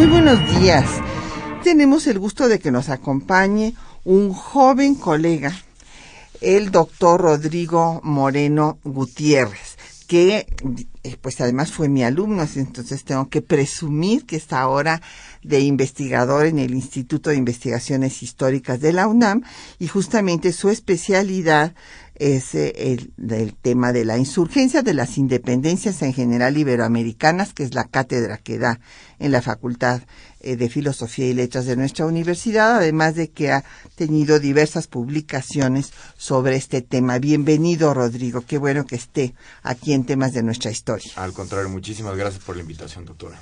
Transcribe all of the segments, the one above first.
Muy buenos días. Tenemos el gusto de que nos acompañe un joven colega, el doctor Rodrigo Moreno Gutiérrez, que eh, pues además fue mi alumno, entonces tengo que presumir que está ahora de investigador en el Instituto de Investigaciones Históricas de la UNAM y justamente su especialidad es eh, el, tema de la insurgencia de las independencias en general iberoamericanas, que es la cátedra que da en la Facultad eh, de Filosofía y Letras de nuestra universidad, además de que ha tenido diversas publicaciones sobre este tema. Bienvenido, Rodrigo. Qué bueno que esté aquí en temas de nuestra historia. Al contrario, muchísimas gracias por la invitación, doctora.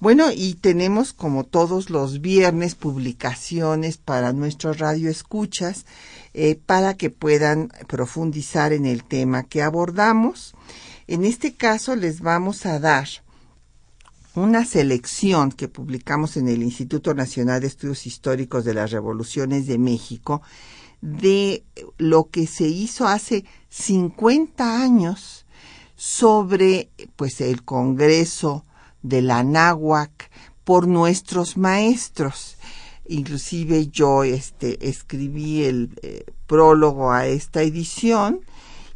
Bueno, y tenemos como todos los viernes publicaciones para nuestros radioescuchas eh, para que puedan profundizar en el tema que abordamos. En este caso les vamos a dar una selección que publicamos en el Instituto Nacional de Estudios Históricos de las Revoluciones de México de lo que se hizo hace 50 años sobre pues el Congreso de la Náhuac por nuestros maestros. Inclusive yo este escribí el eh, prólogo a esta edición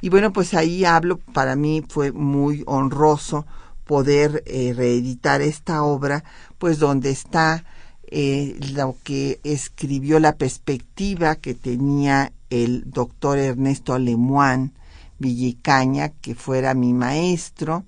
y bueno pues ahí hablo para mí fue muy honroso poder eh, reeditar esta obra pues donde está eh, lo que escribió la perspectiva que tenía el doctor Ernesto Lemoine Villicaña que fuera mi maestro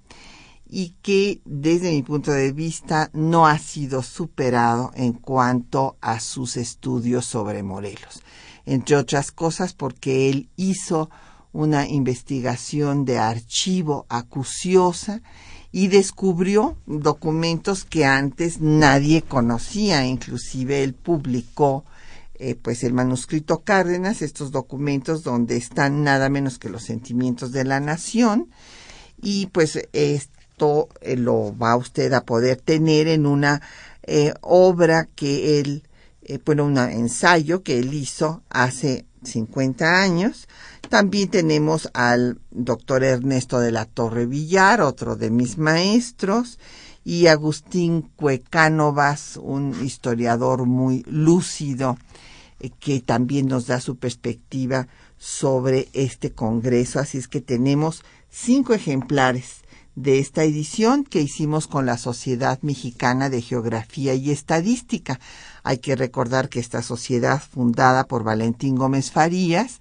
y que desde mi punto de vista no ha sido superado en cuanto a sus estudios sobre Morelos. Entre otras cosas porque él hizo una investigación de archivo acuciosa y descubrió documentos que antes nadie conocía, inclusive él publicó eh, pues el manuscrito Cárdenas, estos documentos donde están nada menos que los sentimientos de la nación y pues este eh, lo va usted a poder tener en una eh, obra que él, eh, bueno, un ensayo que él hizo hace 50 años. También tenemos al doctor Ernesto de la Torre Villar, otro de mis maestros, y Agustín Cuecánovas, un historiador muy lúcido, que también nos da su perspectiva sobre este Congreso. Así es que tenemos cinco ejemplares de esta edición que hicimos con la Sociedad Mexicana de Geografía y Estadística. Hay que recordar que esta sociedad, fundada por Valentín Gómez Farías,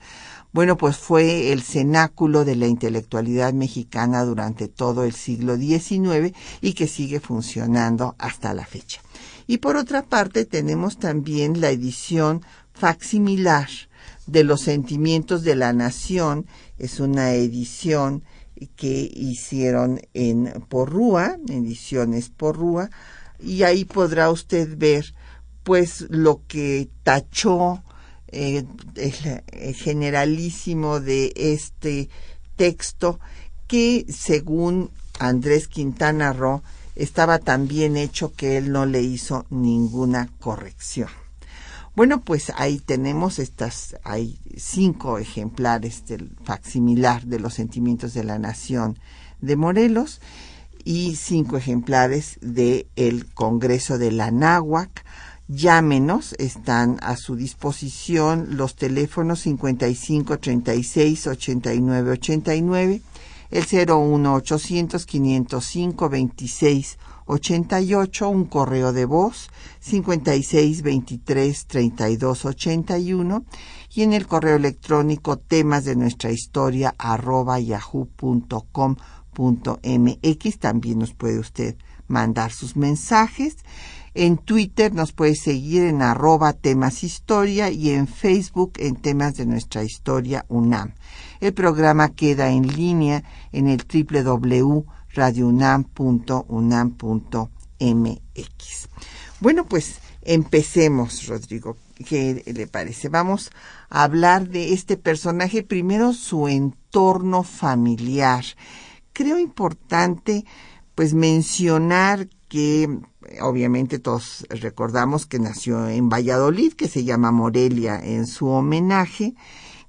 bueno, pues fue el cenáculo de la intelectualidad mexicana durante todo el siglo XIX y que sigue funcionando hasta la fecha. Y por otra parte tenemos también la edición facsimilar de los sentimientos de la nación. Es una edición que hicieron en Porrúa, ediciones Porrúa, y ahí podrá usted ver pues lo que tachó eh, generalísimo de este texto que según Andrés Quintana Roo estaba tan bien hecho que él no le hizo ninguna corrección. Bueno, pues ahí tenemos estas, hay cinco ejemplares del facsimilar de los sentimientos de la nación de Morelos y cinco ejemplares del el Congreso de la Náhuac. Llámenos, están a su disposición los teléfonos 55 36 89 89, el 01 800 505 26 88, un correo de voz 56 23 32 81 y en el correo electrónico temas de nuestra historia arroba yahoo.com.mx también nos puede usted mandar sus mensajes En Twitter nos puede seguir en arroba temas historia y en Facebook en temas de nuestra historia UNAM. El programa queda en línea en el www.radiounam.unam.mx. Bueno, pues empecemos, Rodrigo. ¿Qué le parece? Vamos a hablar de este personaje, primero su entorno familiar. Creo importante pues mencionar que obviamente todos recordamos que nació en Valladolid, que se llama Morelia en su homenaje,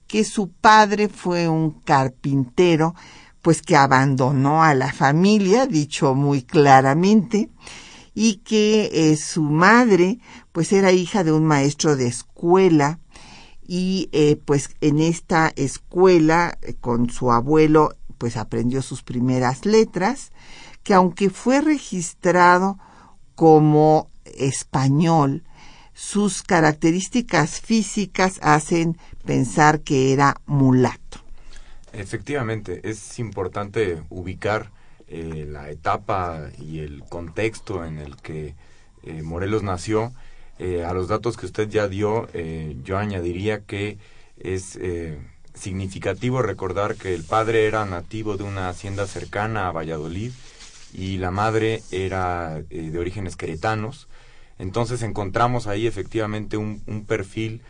que su padre fue un carpintero, pues que abandonó a la familia, dicho muy claramente, y que eh, su madre, pues era hija de un maestro de escuela, y eh, pues en esta escuela eh, con su abuelo pues aprendió sus primeras letras, que aunque fue registrado como español, sus características físicas hacen pensar que era mulato. Efectivamente, es importante ubicar eh, la etapa y el contexto en el que eh, Morelos nació. Eh, a los datos que usted ya dio, yo añadiría que es significativo recordar que el padre era nativo de una hacienda cercana a Valladolid y la madre era eh, de orígenes queretanos. Entonces encontramos ahí efectivamente un, perfil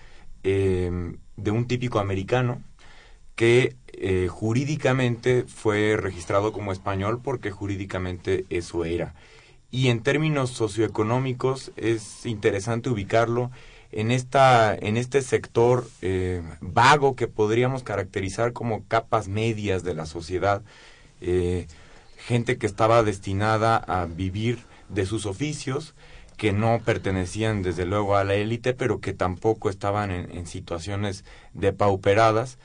em, de un típico americano que eh, jurídicamente fue registrado como español porque jurídicamente eso era. Y en términos socioeconómicos es interesante ubicarlo en, esta, en este sector eh, vago que podríamos caracterizar como capas medias de la sociedad, gente que estaba destinada a vivir de sus oficios, que no pertenecían desde luego a la élite, pero que tampoco estaban en, situaciones depauperadas,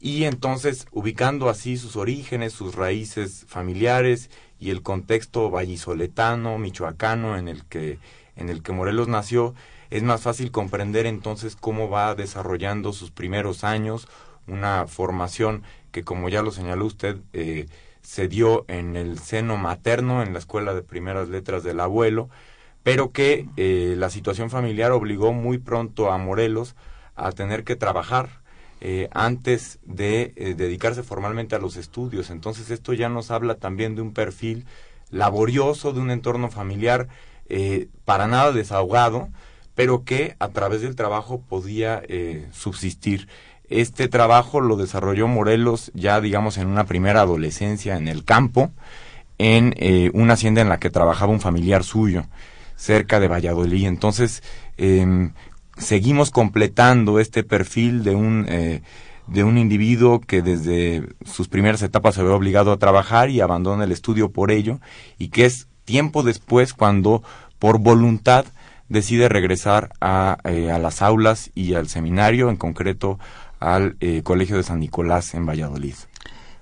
y entonces ubicando así sus orígenes, sus raíces familiares y el contexto vallisoletano, michoacano en el que, en el que Morelos nació, es más fácil comprender entonces cómo va desarrollando sus primeros años, una formación que como ya lo señaló usted, eh, se dio en el seno materno, en la escuela de primeras letras del abuelo, pero que eh, la situación familiar obligó muy pronto a Morelos a tener que trabajar eh, antes de dedicarse formalmente a los estudios. Entonces esto ya nos habla también de un perfil laborioso, de un entorno familiar para nada desahogado, pero que a través del trabajo podía eh, subsistir. Este trabajo lo desarrolló Morelos ya, digamos, en una primera adolescencia en el campo, en eh, una hacienda en la que trabajaba un familiar suyo, cerca de Valladolid. Entonces, em, seguimos completando este perfil de un, eh, de un individuo que desde sus primeras etapas se ve obligado a trabajar y abandona el estudio por ello, y que es tiempo después cuando, por voluntad, decide regresar a, eh, a las aulas y al seminario, en concreto al eh, Colegio de San Nicolás en Valladolid.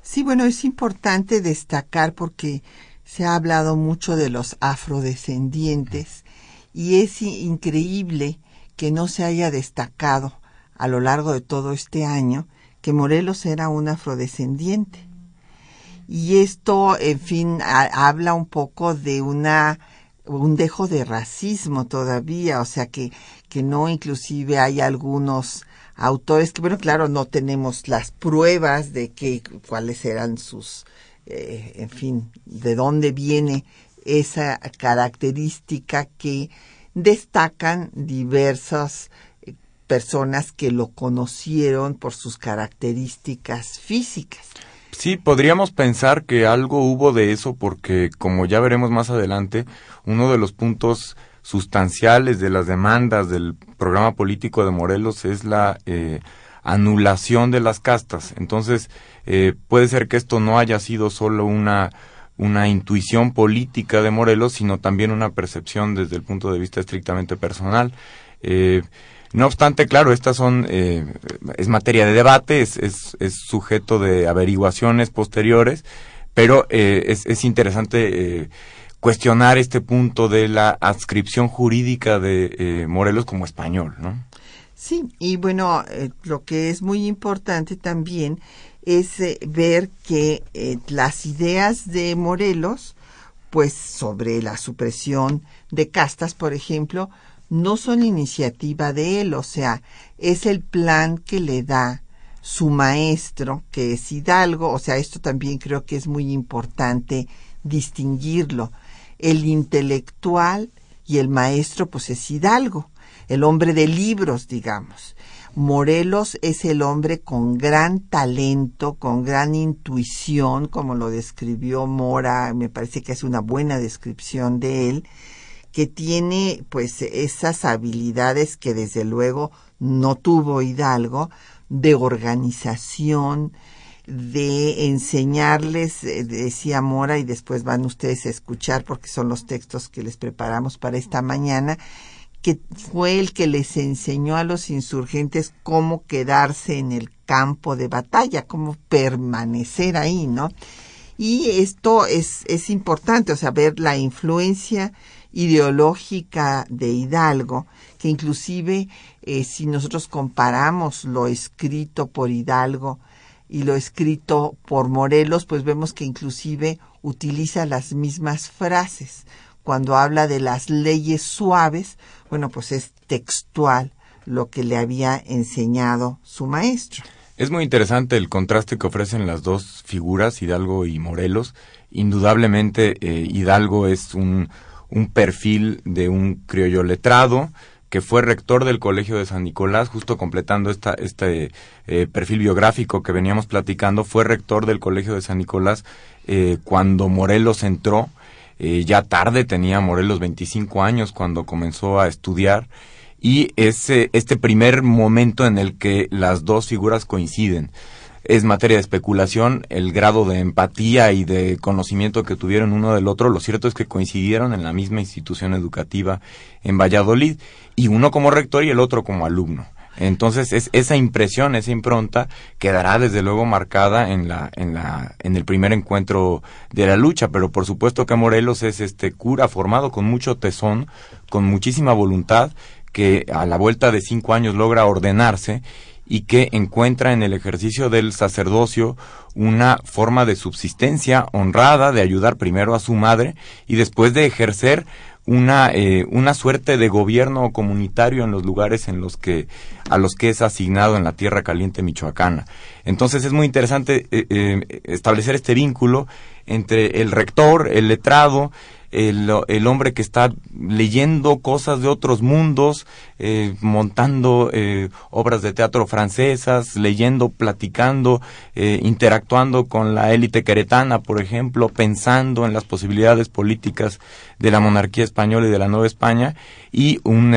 Sí, bueno, es importante destacar porque se ha hablado mucho de los afrodescendientes y es increíble que no se haya destacado a lo largo de todo este año que Morelos era un afrodescendiente. Y esto, en fin, habla un poco de una un dejo de racismo todavía, o sea que, que no inclusive hay algunos autores que, bueno, claro, no tenemos las pruebas de que, cuáles eran sus, eh, en fin, de dónde viene esa característica que destacan diversas eh, personas que lo conocieron por sus características físicas. Sí, podríamos pensar que algo hubo de eso porque, como ya veremos más adelante, uno de los puntos sustanciales de las demandas del programa político de Morelos es la eh, anulación de las castas. Entonces, eh, puede ser que esto no haya sido solo una, una intuición política de Morelos, sino también una percepción desde el punto de vista estrictamente personal. Eh, no obstante, claro, estas son, eh, es materia de debate, es, es, es, sujeto de averiguaciones posteriores, pero eh, es, es, interesante cuestionar este punto de la adscripción jurídica de Morelos como español, ¿no? Sí, y bueno, lo que es muy importante también es ver que las ideas de Morelos pues sobre la supresión de castas, por ejemplo, no son iniciativa de él, o sea, es el plan que le da su maestro, que es Hidalgo, o sea, esto también creo que es muy importante distinguirlo. El intelectual y el maestro, pues es Hidalgo, el hombre de libros, digamos. Morelos es el hombre con gran talento, con gran intuición, como lo describió Mora, me parece que es una buena descripción de él, que tiene pues esas habilidades que desde luego no tuvo Hidalgo, de organización, de enseñarles, eh, decía Mora, y después van ustedes a escuchar porque son los textos que les preparamos para esta mañana, que fue el que les enseñó a los insurgentes cómo quedarse en el campo de batalla, cómo permanecer ahí, ¿no? Y esto es, es importante, o sea, ver la influencia ideológica de Hidalgo, que inclusive eh, si nosotros comparamos lo escrito por Hidalgo y lo escrito por Morelos, pues vemos que inclusive utiliza las mismas frases. Cuando habla de las leyes suaves, bueno, pues es textual lo que le había enseñado su maestro. Es muy interesante el contraste que ofrecen las dos figuras, Hidalgo y Morelos. Indudablemente, eh, Hidalgo es un, un perfil de un criollo letrado, que fue rector del Colegio de San Nicolás, justo completando esta, este eh, perfil biográfico que veníamos platicando, fue rector del Colegio de San Nicolás eh, cuando Morelos entró, eh, ya tarde tenía Morelos 25 años cuando comenzó a estudiar, y ese, este primer momento en el que las dos figuras coinciden es materia de especulación el grado de empatía y de conocimiento que tuvieron uno del otro. Lo cierto es que coincidieron en la misma institución educativa en Valladolid y uno como rector y el otro como alumno. Entonces, es, esa impresión, esa impronta quedará desde luego marcada en la, en la, en el primer encuentro de la lucha, pero por supuesto que Morelos es este cura formado con mucho tesón, con muchísima voluntad, que a la vuelta de cinco años logra ordenarse y que encuentra en el ejercicio del sacerdocio una forma de subsistencia honrada de ayudar primero a su madre y después de ejercer una, eh, una suerte de gobierno comunitario en los lugares en los que, a los que es asignado en la tierra caliente michoacana. Entonces es muy interesante eh, eh, establecer este vínculo entre el rector, el letrado, el, hombre que está leyendo cosas de otros mundos, eh, montando eh, obras de teatro francesas, leyendo, platicando, eh, interactuando con la élite queretana, por ejemplo, pensando en las posibilidades políticas de la monarquía española y de la Nueva España, y un,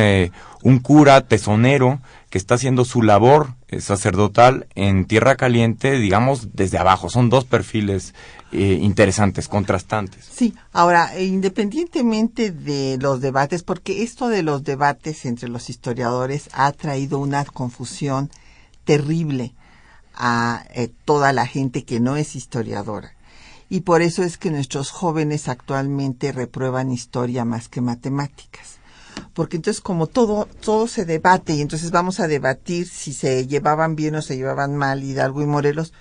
un cura tesonero que está haciendo su labor sacerdotal en tierra caliente, digamos, desde abajo. Son dos perfiles eh, interesantes, contrastantes. Sí, ahora, e independientemente de los debates, porque esto de los debates entre los historiadores ha traído una confusión terrible a eh, toda la gente que no es historiadora. Y por eso es que nuestros jóvenes actualmente reprueban historia más que matemáticas porque entonces como todo todo se debate y entonces vamos a debatir si se llevaban bien o se llevaban mal Hidalgo y Morelos,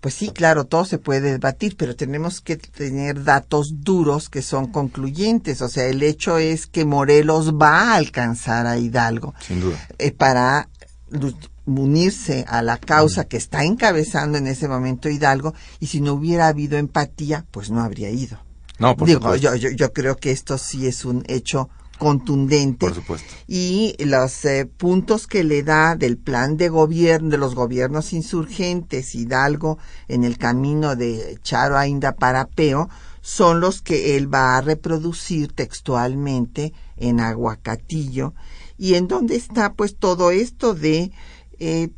pues sí, claro, todo se puede debatir, pero tenemos que tener datos duros que son concluyentes. O sea, el hecho es que Morelos va a alcanzar a Hidalgo. Sin duda. Eh, para unirse a la causa que está encabezando en ese momento Hidalgo, y si no hubiera habido empatía, pues no habría ido. No, por Digo, yo, yo, yo creo que esto sí es un hecho contundente. Por supuesto. Y los eh, puntos que le da del plan de gobierno, de los gobiernos insurgentes, Hidalgo, en el camino de Charo a Indaparapeo, son los que él va a reproducir textualmente en Aguacatillo, y en donde está pues todo esto de eh,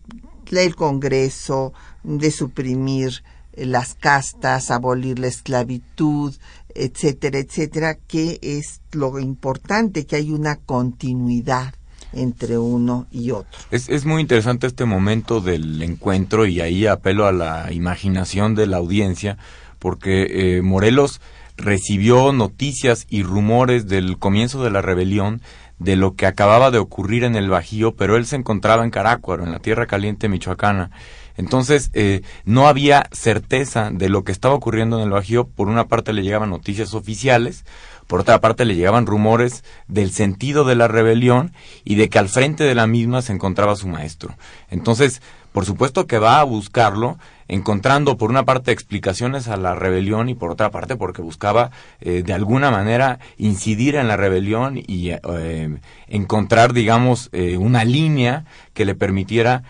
el Congreso, de suprimir las castas, abolir la esclavitud, etcétera, etcétera, que es lo importante, que hay una continuidad entre uno y otro. Es, es muy interesante este momento del encuentro y ahí apelo a la imaginación de la audiencia, porque eh, Morelos recibió noticias y rumores del comienzo de la rebelión, de lo que acababa de ocurrir en el Bajío, pero él se encontraba en Carácuaro, en la tierra caliente michoacana. Entonces, eh, no había certeza de lo que estaba ocurriendo en el Bajío. Por una parte le llegaban noticias oficiales, por otra parte le llegaban rumores del sentido de la rebelión y de que al frente de la misma se encontraba su maestro. Entonces, por supuesto que va a buscarlo, encontrando por una parte explicaciones a la rebelión y por otra parte porque buscaba eh, de alguna manera incidir en la rebelión y eh, encontrar, digamos, eh, una línea que le permitiera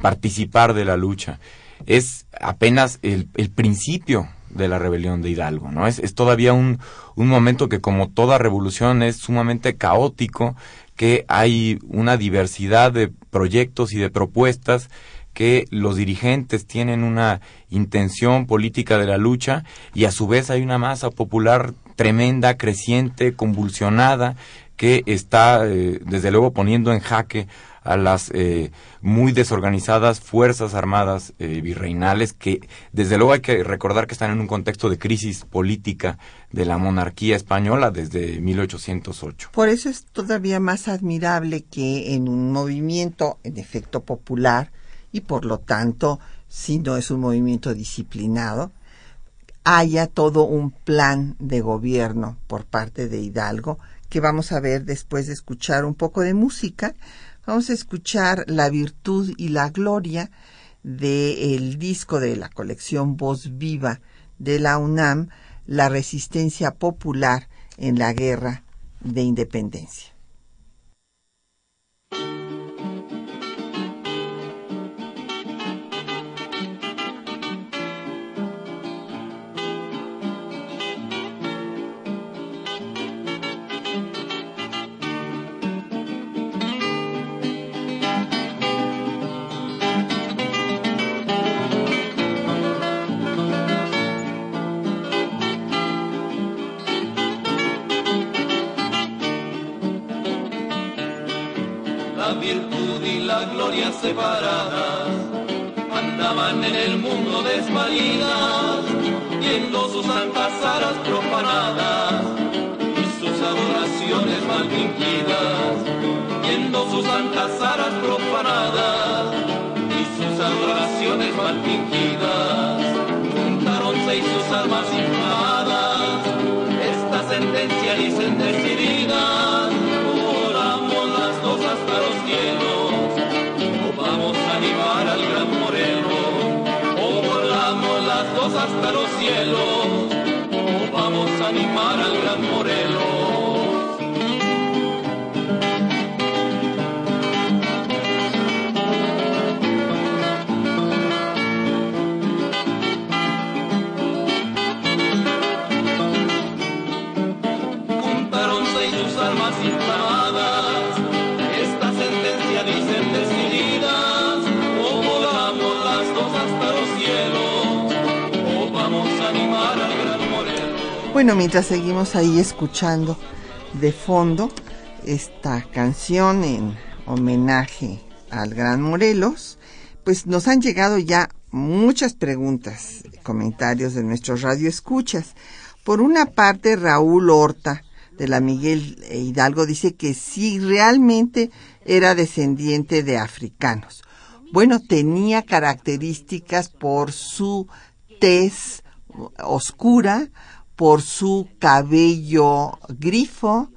participar de la lucha. Es apenas el, el, principio de la rebelión de Hidalgo, ¿no? Es, es todavía un, un momento que como toda revolución es sumamente caótico, que hay una diversidad de proyectos y de propuestas que los dirigentes tienen una intención política de la lucha y a su vez hay una masa popular tremenda, creciente, convulsionada, que está eh, desde luego poniendo en jaque a las eh, muy desorganizadas fuerzas armadas eh, virreinales que desde luego hay que recordar que están en un contexto de crisis política de la monarquía española desde 1808. Por eso es todavía más admirable que en un movimiento en efecto popular y por lo tanto, si no es un movimiento disciplinado, haya todo un plan de gobierno por parte de Hidalgo que vamos a ver después de escuchar un poco de música. Vamos a escuchar La virtud y la gloria del disco de la colección Voz Viva de la UNAM, La resistencia popular en la guerra de independencia. Separadas andaban en el mundo desvalidas, viendo sus santas aras profanadas y sus adoraciones mal fingidas, viendo sus santas aras profanadas y sus adoraciones mal fingidas, juntaronse y sus almas inflamadas, esta sentencia dicen decidida, animar al gran moreno. Bueno, mientras seguimos ahí escuchando de fondo esta canción en homenaje al Gran Morelos, pues nos han llegado ya muchas preguntas, comentarios de nuestros radioescuchas. Por una parte, Raúl Horta de la Miguel Hidalgo dice que sí realmente era descendiente de africanos. Bueno, tenía características por su tez oscura, por su cabello grifo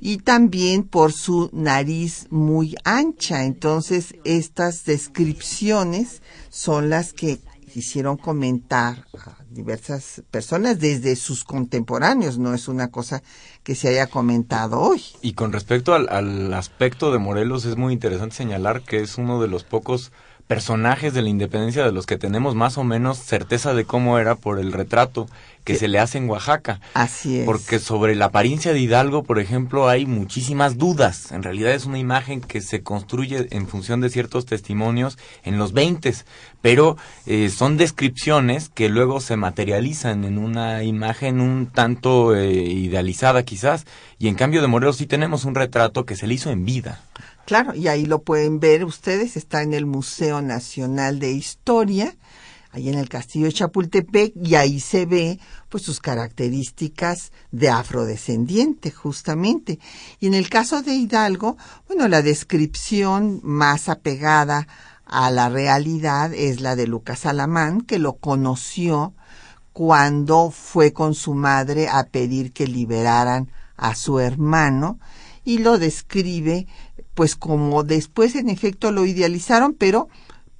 y también por su nariz muy ancha. Entonces, estas descripciones son las que hicieron comentar a diversas personas desde sus contemporáneos, no es una cosa que se haya comentado hoy. Y con respecto al, al aspecto de Morelos, es muy interesante señalar que es uno de los pocos personajes de la independencia de los que tenemos más o menos certeza de cómo era por el retrato que se le hace en Oaxaca. Así es. Porque sobre la apariencia de Hidalgo, por ejemplo, hay muchísimas dudas. En realidad es una imagen que se construye en función de ciertos testimonios en los 20, pero eh, son descripciones que luego se materializan en una imagen un tanto eh, idealizada quizás. Y en cambio de Morelos sí tenemos un retrato que se le hizo en vida. Claro, y ahí lo pueden ver ustedes, está en el Museo Nacional de Historia, ahí en el Castillo de Chapultepec, y ahí se ve pues sus características de afrodescendiente, justamente. Y en el caso de Hidalgo, bueno, la descripción más apegada a la realidad es la de Lucas Alamán, que lo conoció cuando fue con su madre a pedir que liberaran a su hermano y lo describe pues como después en efecto lo idealizaron, pero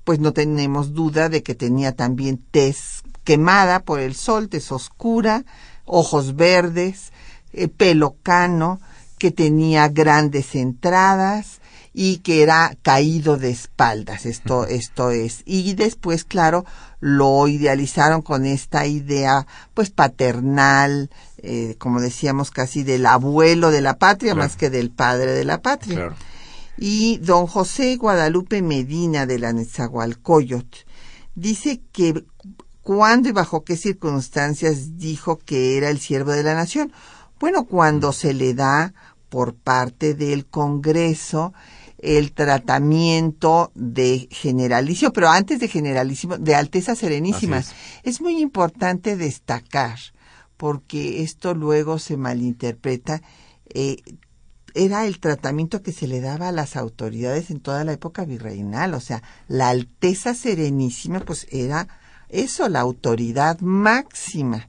pues no tenemos duda de que tenía también tez quemada por el sol, tez oscura, ojos verdes, eh, pelo cano, que tenía grandes entradas y que era caído de espaldas. Esto, esto es. Y después, claro, lo idealizaron con esta idea, pues, paternal, eh, como decíamos, casi del abuelo de la patria, más que del padre de la patria. Y don José Guadalupe Medina de la Nezahualcóyotl dice que cuándo y bajo qué circunstancias dijo que era el siervo de la nación. Bueno, cuando se le da por parte del Congreso el tratamiento de generalísimo, pero antes de generalísimo, de Alteza Serenísima. Es. muy importante destacar, porque esto luego se malinterpreta, eh, era el tratamiento que se le daba a las autoridades en toda la época virreinal, o sea, la Alteza Serenísima, pues era eso, la autoridad máxima.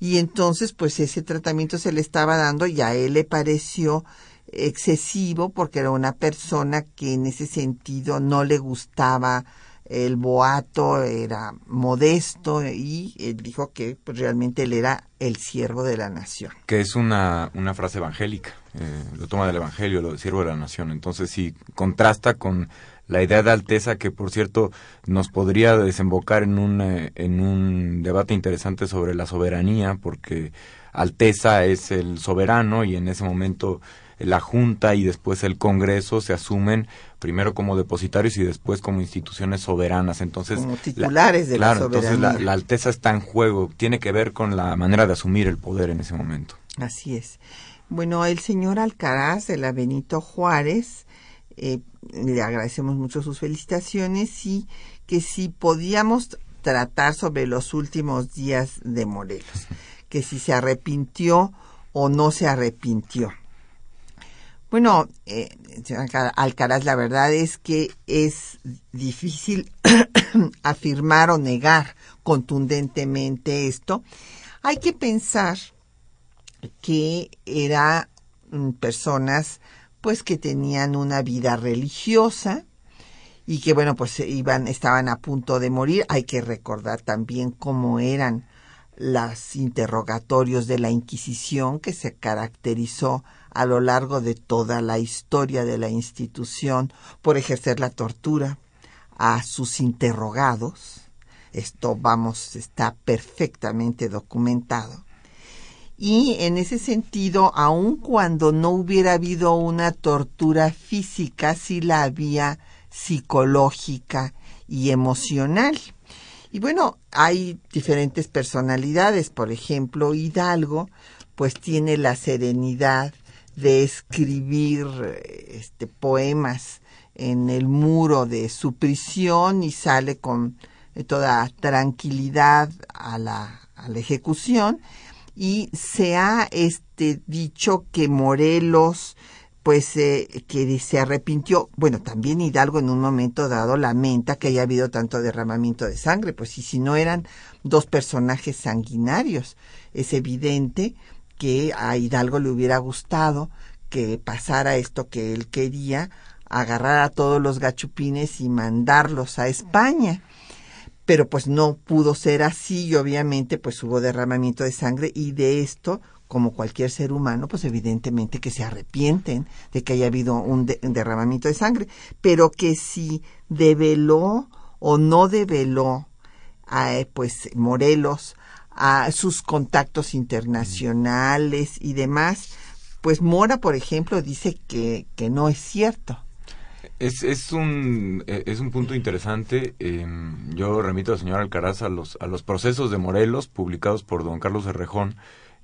Y entonces, pues ese tratamiento se le estaba dando y a él le pareció excesivo porque era una persona que en ese sentido no le gustaba el boato, era modesto y él dijo que pues, realmente él era el siervo de la nación. Que es una, una frase evangélica, eh, lo toma del Evangelio, lo de siervo de la nación. Entonces sí, contrasta con la idea de alteza que por cierto nos podría desembocar en un, eh, en un debate interesante sobre la soberanía porque alteza es el soberano y en ese momento la Junta y después el Congreso se asumen primero como depositarios y después como instituciones soberanas. Entonces, como titulares de la soberanía. Entonces la, alteza está en juego, tiene que ver con la manera de asumir el poder en ese momento. Así es. Bueno, el señor Alcaraz de la Benito Juárez eh, le agradecemos mucho sus felicitaciones y que si podíamos tratar sobre los últimos días de Morelos, que si se arrepintió o no se arrepintió. Bueno, eh, Alcaraz, la verdad es que es difícil afirmar o negar contundentemente esto. Hay que pensar que eran mm, personas pues que tenían una vida religiosa y que bueno pues iban estaban a punto de morir hay que recordar también cómo eran los interrogatorios de la Inquisición que se caracterizó a lo largo de toda la historia de la institución por ejercer la tortura a sus interrogados. Esto, vamos, está perfectamente documentado. Y en ese sentido, aun cuando no hubiera habido una tortura física, sí la había psicológica y emocional. Y bueno, hay diferentes personalidades, por ejemplo, Hidalgo, pues tiene la serenidad de escribir este poemas en el muro de su prisión y sale con toda tranquilidad a la, a la ejecución. Y se ha este, dicho que Morelos pues eh, que se arrepintió, bueno, también Hidalgo en un momento dado lamenta que haya habido tanto derramamiento de sangre, pues y si no eran dos personajes sanguinarios, es evidente que a Hidalgo le hubiera gustado que pasara esto que él quería, agarrar a todos los gachupines y mandarlos a España. Pero pues no pudo ser así y obviamente pues hubo derramamiento de sangre y de esto como cualquier ser humano, pues evidentemente que se arrepienten de que haya habido un, derramamiento de sangre, pero que si develó o no develó a, pues Morelos a sus contactos internacionales y demás, pues Mora, por ejemplo, dice que, que no es cierto. Es, es, un, e, es un punto interesante. Em, yo remito al señor Alcaraz a los, a los procesos de Morelos publicados por don Carlos Herrejón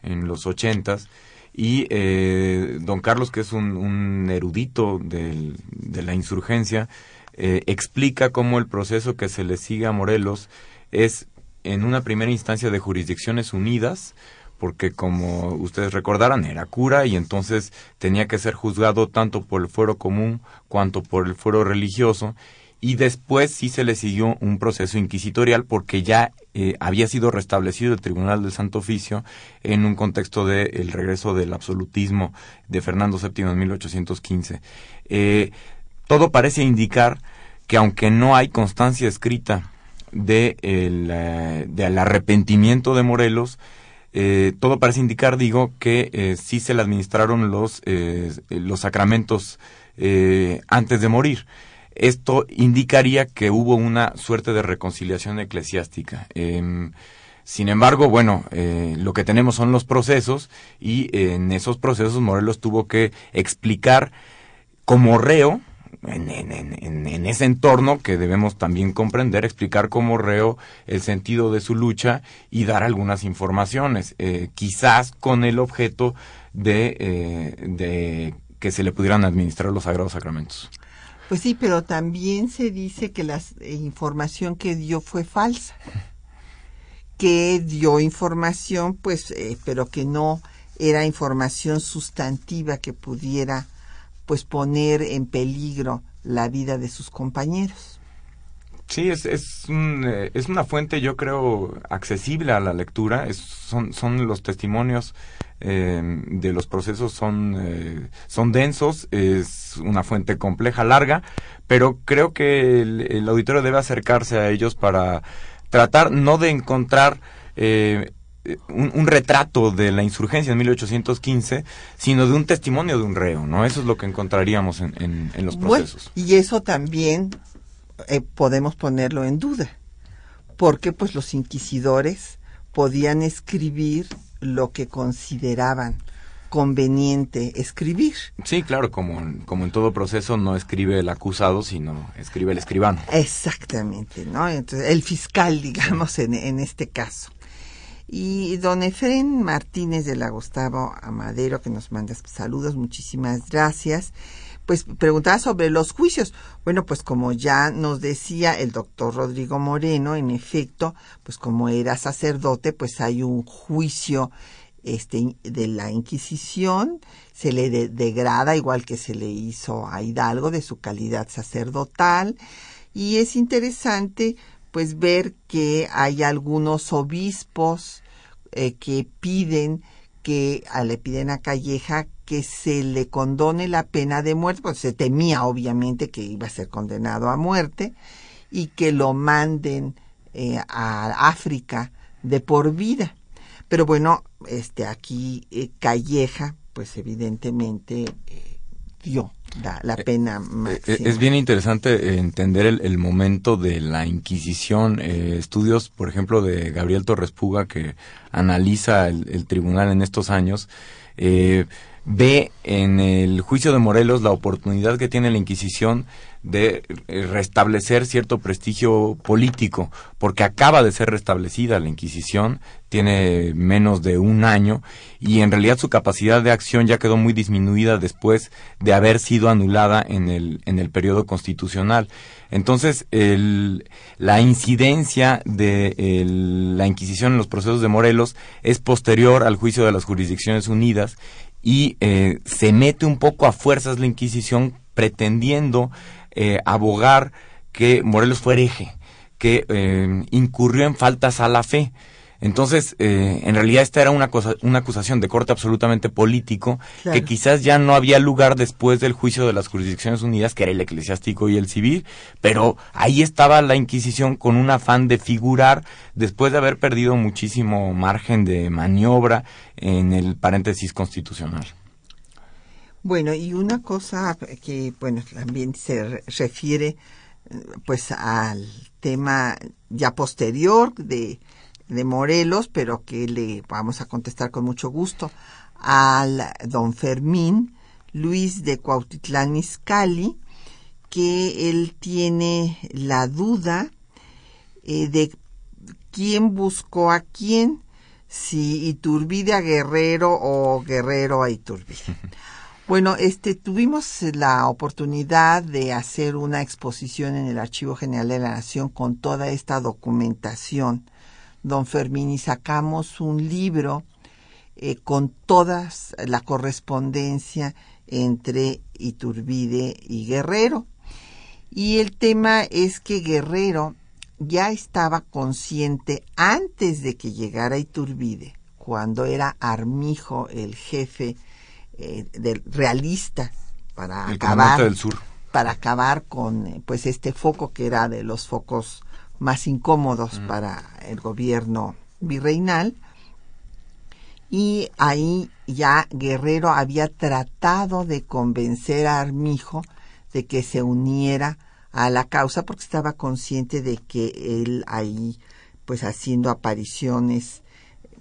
en los ochentas. Y eh, don Carlos, que es un, erudito de la insurgencia, eh, explica cómo el proceso que se le sigue a Morelos es en una primera instancia de jurisdicciones unidas, porque como ustedes recordarán era cura y entonces tenía que ser juzgado tanto por el fuero común cuanto por el fuero religioso y después sí se le siguió un proceso inquisitorial porque ya eh, había sido restablecido el Tribunal del Santo Oficio en un contexto del regreso del absolutismo de Fernando VII en 1815. Eh, todo parece indicar que aunque no hay constancia escrita de el, eh, del arrepentimiento de Morelos, todo parece indicar, digo, que sí se le administraron los, los sacramentos antes de morir esto indicaría que hubo una suerte de reconciliación eclesiástica. Em, sin embargo, bueno, eh, lo que tenemos son los procesos y en esos procesos Morelos tuvo que explicar como reo, en, en, ese entorno que debemos también comprender, explicar como reo el sentido de su lucha y dar algunas informaciones, eh, quizás con el objeto de, eh, de que se le pudieran administrar los sagrados sacramentos. Pues sí, pero también se dice que la información que dio fue falsa, que dio información, pues, eh, pero que no era información sustantiva que pudiera, pues, poner en peligro la vida de sus compañeros. Sí, es, es, un, eh, es una fuente, yo creo, accesible a la lectura. Es, son, son los testimonios eh, de los procesos son, eh, son densos, es una fuente compleja, larga, pero creo que el, auditorio debe acercarse a ellos para tratar no de encontrar eh, un, retrato de la insurgencia en 1815, sino de un testimonio de un reo, ¿no? Eso es lo que encontraríamos en, en, los procesos. y eso también podemos ponerlo en duda, porque pues los inquisidores podían escribir lo que consideraban conveniente escribir. Sí, claro, como, como en todo proceso no escribe el acusado, sino escribe el escribano. Exactamente, ¿no? Entonces, el fiscal, digamos, en, en este caso. Y don Efren Martínez de la Gustavo Amadero, que nos manda saludos, muchísimas gracias. Pues preguntaba sobre los juicios. Bueno, pues como ya nos decía el doctor Rodrigo Moreno, en efecto, pues como era sacerdote, pues hay un juicio este, de la Inquisición, se le degrada igual que se le hizo a Hidalgo de su calidad sacerdotal y es interesante pues ver que hay algunos obispos eh, que piden que le piden a Calleja que se le condone la pena de muerte, pues se temía obviamente que iba a ser condenado a muerte, y que lo manden eh, a África de por vida. Pero bueno, este aquí eh, Calleja, pues evidentemente eh, dio la, pena máxima. Es bien interesante entender el, momento de la Inquisición. estudios, por ejemplo, de Gabriel Torres Puga, que analiza el, el tribunal en estos años, eh, ve en el juicio de Morelos la oportunidad que tiene la Inquisición de eh, restablecer cierto prestigio político, porque acaba de ser restablecida la Inquisición, tiene menos de un año, y en realidad su capacidad de acción ya quedó muy disminuida después de haber sido anulada en el, en el periodo constitucional. Entonces, el, la incidencia de la Inquisición en los procesos de Morelos es posterior al juicio de las jurisdicciones unidas y eh, se mete un poco a fuerzas la Inquisición pretendiendo eh, abogar que Morelos fue hereje, que eh, incurrió en faltas a la fe. Entonces, eh, en realidad esta era una, cosa, una acusación de corte absolutamente político, que quizás ya no había lugar después del juicio de las jurisdicciones unidas, que era el eclesiástico y el civil, pero ahí estaba la Inquisición con un afán de figurar después de haber perdido muchísimo margen de maniobra en el paréntesis constitucional. Bueno, y una cosa que, bueno, también se refiere pues al tema ya posterior de de Morelos, pero que le vamos a contestar con mucho gusto, al don Fermín Luis de Cuautitlán Izcalli, que él tiene la duda eh, de quién buscó a quién, si Iturbide a Guerrero o Guerrero a Iturbide. Bueno, este tuvimos la oportunidad de hacer una exposición en el Archivo General de la Nación con toda esta documentación don Fermín, y sacamos un libro eh, con toda la correspondencia entre Iturbide y Guerrero. Y el tema es que Guerrero ya estaba consciente antes de que llegara Iturbide, cuando era Armijo el jefe eh, del realista para acabar del sur. para acabar con eh, pues este foco que era de los focos más incómodos Mm. para el gobierno virreinal y ahí ya Guerrero había tratado de convencer a Armijo de que se uniera a la causa porque estaba consciente de que él ahí pues haciendo apariciones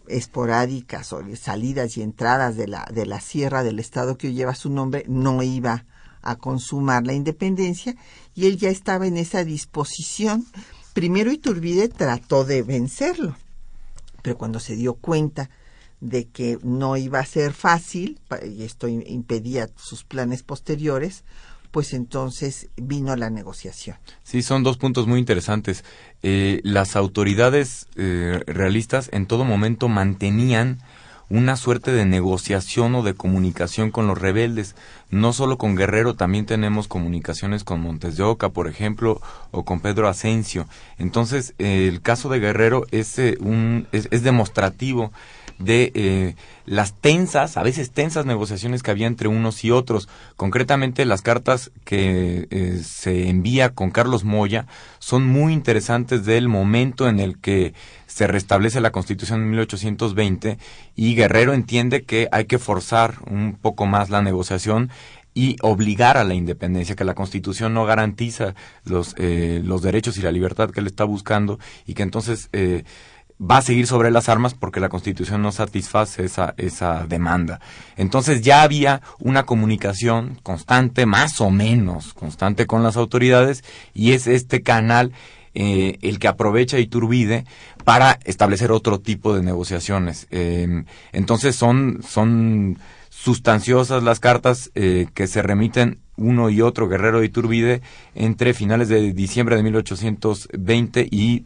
esporádicas o salidas y entradas de la, de la sierra del estado que hoy lleva su nombre no iba a consumar la independencia y él ya estaba en esa disposición. Primero Iturbide trató de vencerlo, pero cuando se dio cuenta de que no iba a ser fácil y esto im- impedía sus planes posteriores, pues entonces vino la negociación. Sí, son dos puntos muy interesantes. Eh, las autoridades eh, realistas en todo momento mantenían una suerte de negociación o de comunicación con los rebeldes. No solo con Guerrero, también tenemos comunicaciones con Montes de Oca, por ejemplo, o con Pedro Asensio. Entonces, eh, el caso de Guerrero es, eh, un, es, es demostrativo de eh, las tensas, a veces tensas negociaciones que había entre unos y otros. Concretamente, las cartas que eh, se envía con Carlos Moya son muy interesantes del momento en el que se restablece la Constitución en 1820 y Guerrero entiende que hay que forzar un poco más la negociación y obligar a la independencia, que la Constitución no garantiza los, eh, los derechos y la libertad que él está buscando y que entonces eh, va a seguir sobre las armas porque la Constitución no satisface esa, esa demanda. Entonces ya había una comunicación constante, más o menos constante con las autoridades y es este canal eh, el que aprovecha Iturbide para establecer otro tipo de negociaciones. Eh, entonces son, son sustanciosas las cartas eh, que se remiten uno y otro Guerrero de Iturbide entre finales de diciembre de 1820 y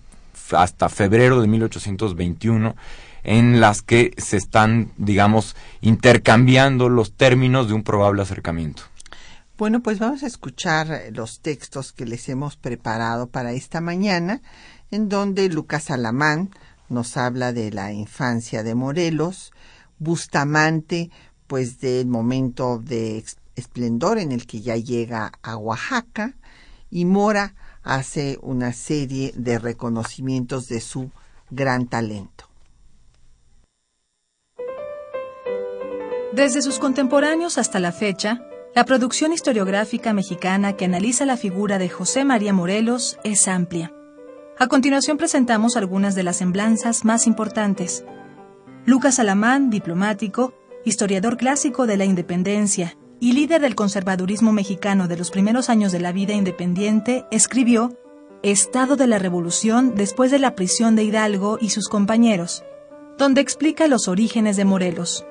hasta febrero de 1821 en las que se están, digamos, intercambiando los términos de un probable acercamiento. Bueno, pues vamos a escuchar eh, los textos que les hemos preparado para esta mañana, en donde Lucas Alamán nos habla de la infancia de Morelos, Bustamante, pues del momento de esplendor en el que ya llega a Oaxaca, y Mora hace una serie de reconocimientos de su gran talento. Desde sus contemporáneos hasta la fecha, la producción historiográfica mexicana que analiza la figura de José María Morelos es amplia. A continuación presentamos algunas de las semblanzas más importantes. Lucas Alamán, diplomático, historiador clásico de la independencia y líder del conservadurismo mexicano de los primeros años de la vida independiente, escribió Estado de la Revolución después de la prisión de Hidalgo y sus compañeros, donde explica los orígenes de Morelos.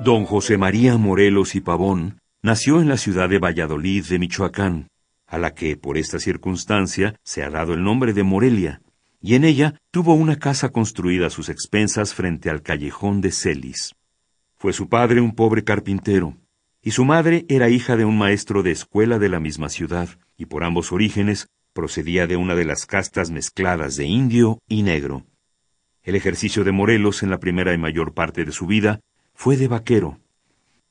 Don José María Morelos y Pavón nació en la ciudad de Valladolid de Michoacán, a la que por esta circunstancia se ha dado el nombre de Morelia, y en ella tuvo una casa construida a sus expensas frente al callejón de Celis. Fue su padre un pobre carpintero, y su madre era hija de un maestro de escuela de la misma ciudad, y por ambos orígenes procedía de una de las castas mezcladas de indio y negro. El ejercicio de Morelos en la primera y mayor parte de su vida fue de vaquero.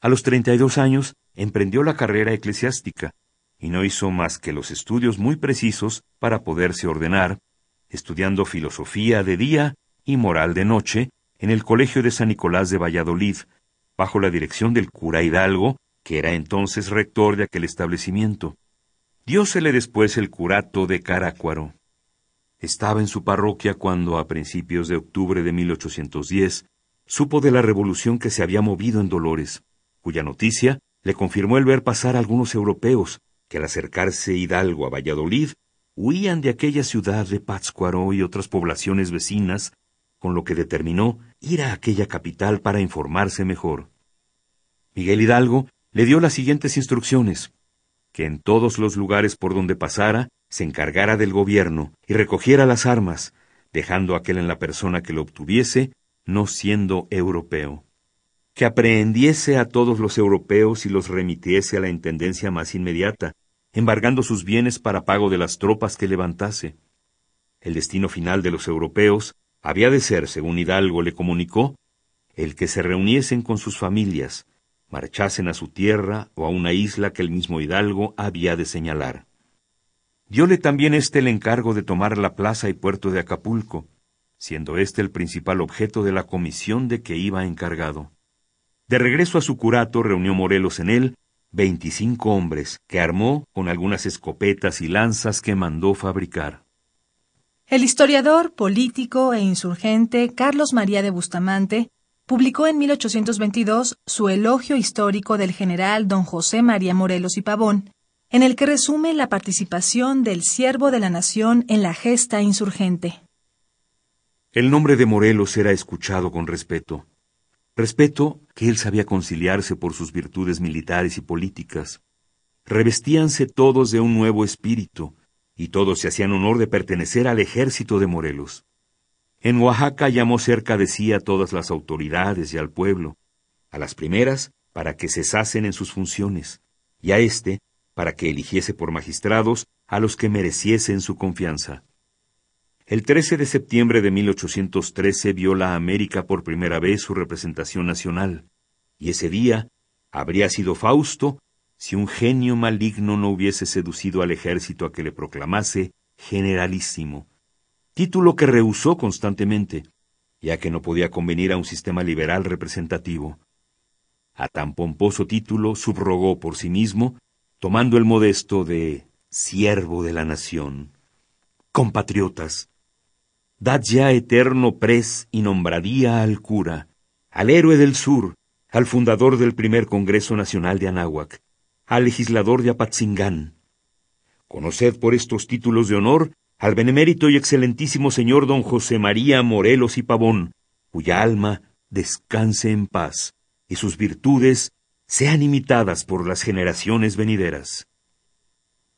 A los 32 años emprendió la carrera eclesiástica y no hizo más que los estudios muy precisos para poderse ordenar, estudiando filosofía de día y moral de noche en el Colegio de San Nicolás de Valladolid, bajo la dirección del cura Hidalgo, que era entonces rector de aquel establecimiento. Diósele después el curato de Carácuaro. Estaba en su parroquia cuando, a principios de octubre de 1810, supo de la revolución que se había movido en Dolores, cuya noticia le confirmó el ver pasar a algunos europeos que al acercarse Hidalgo a Valladolid huían de aquella ciudad de Pátzcuaro y otras poblaciones vecinas, con lo que determinó ir a aquella capital para informarse mejor. Miguel Hidalgo le dio las siguientes instrucciones que en todos los lugares por donde pasara se encargara del gobierno y recogiera las armas, dejando aquel en la persona que lo obtuviese, no siendo europeo. Que aprehendiese a todos los europeos y los remitiese a la intendencia más inmediata, embargando sus bienes para pago de las tropas que levantase. El destino final de los europeos había de ser, según Hidalgo le comunicó, el que se reuniesen con sus familias, marchasen a su tierra o a una isla que el mismo Hidalgo había de señalar. Diole también éste el encargo de tomar la plaza y puerto de Acapulco, siendo éste el principal objeto de la comisión de que iba encargado. De regreso a su curato reunió Morelos en él veinticinco hombres, que armó con algunas escopetas y lanzas que mandó fabricar. El historiador, político e insurgente Carlos María de Bustamante publicó en 1822 su elogio histórico del general don José María Morelos y Pavón, en el que resume la participación del siervo de la nación en la gesta insurgente. El nombre de Morelos era escuchado con respeto. Respeto que él sabía conciliarse por sus virtudes militares y políticas. Revestíanse todos de un nuevo espíritu, y todos se hacían honor de pertenecer al ejército de Morelos. En Oaxaca llamó cerca de sí a todas las autoridades y al pueblo, a las primeras para que cesasen en sus funciones, y a éste para que eligiese por magistrados a los que mereciesen su confianza. El 13 de septiembre de 1813 vio la América por primera vez su representación nacional, y ese día habría sido Fausto si un genio maligno no hubiese seducido al ejército a que le proclamase generalísimo, título que rehusó constantemente, ya que no podía convenir a un sistema liberal representativo. A tan pomposo título subrogó por sí mismo, tomando el modesto de siervo de la nación. Compatriotas, dad ya eterno pres y nombradía al cura, al héroe del sur, al fundador del primer Congreso Nacional de Anáhuac, al legislador de Apatzingán. Conoced por estos títulos de honor al benemérito y excelentísimo señor don José María Morelos y Pavón, cuya alma descanse en paz y sus virtudes sean imitadas por las generaciones venideras.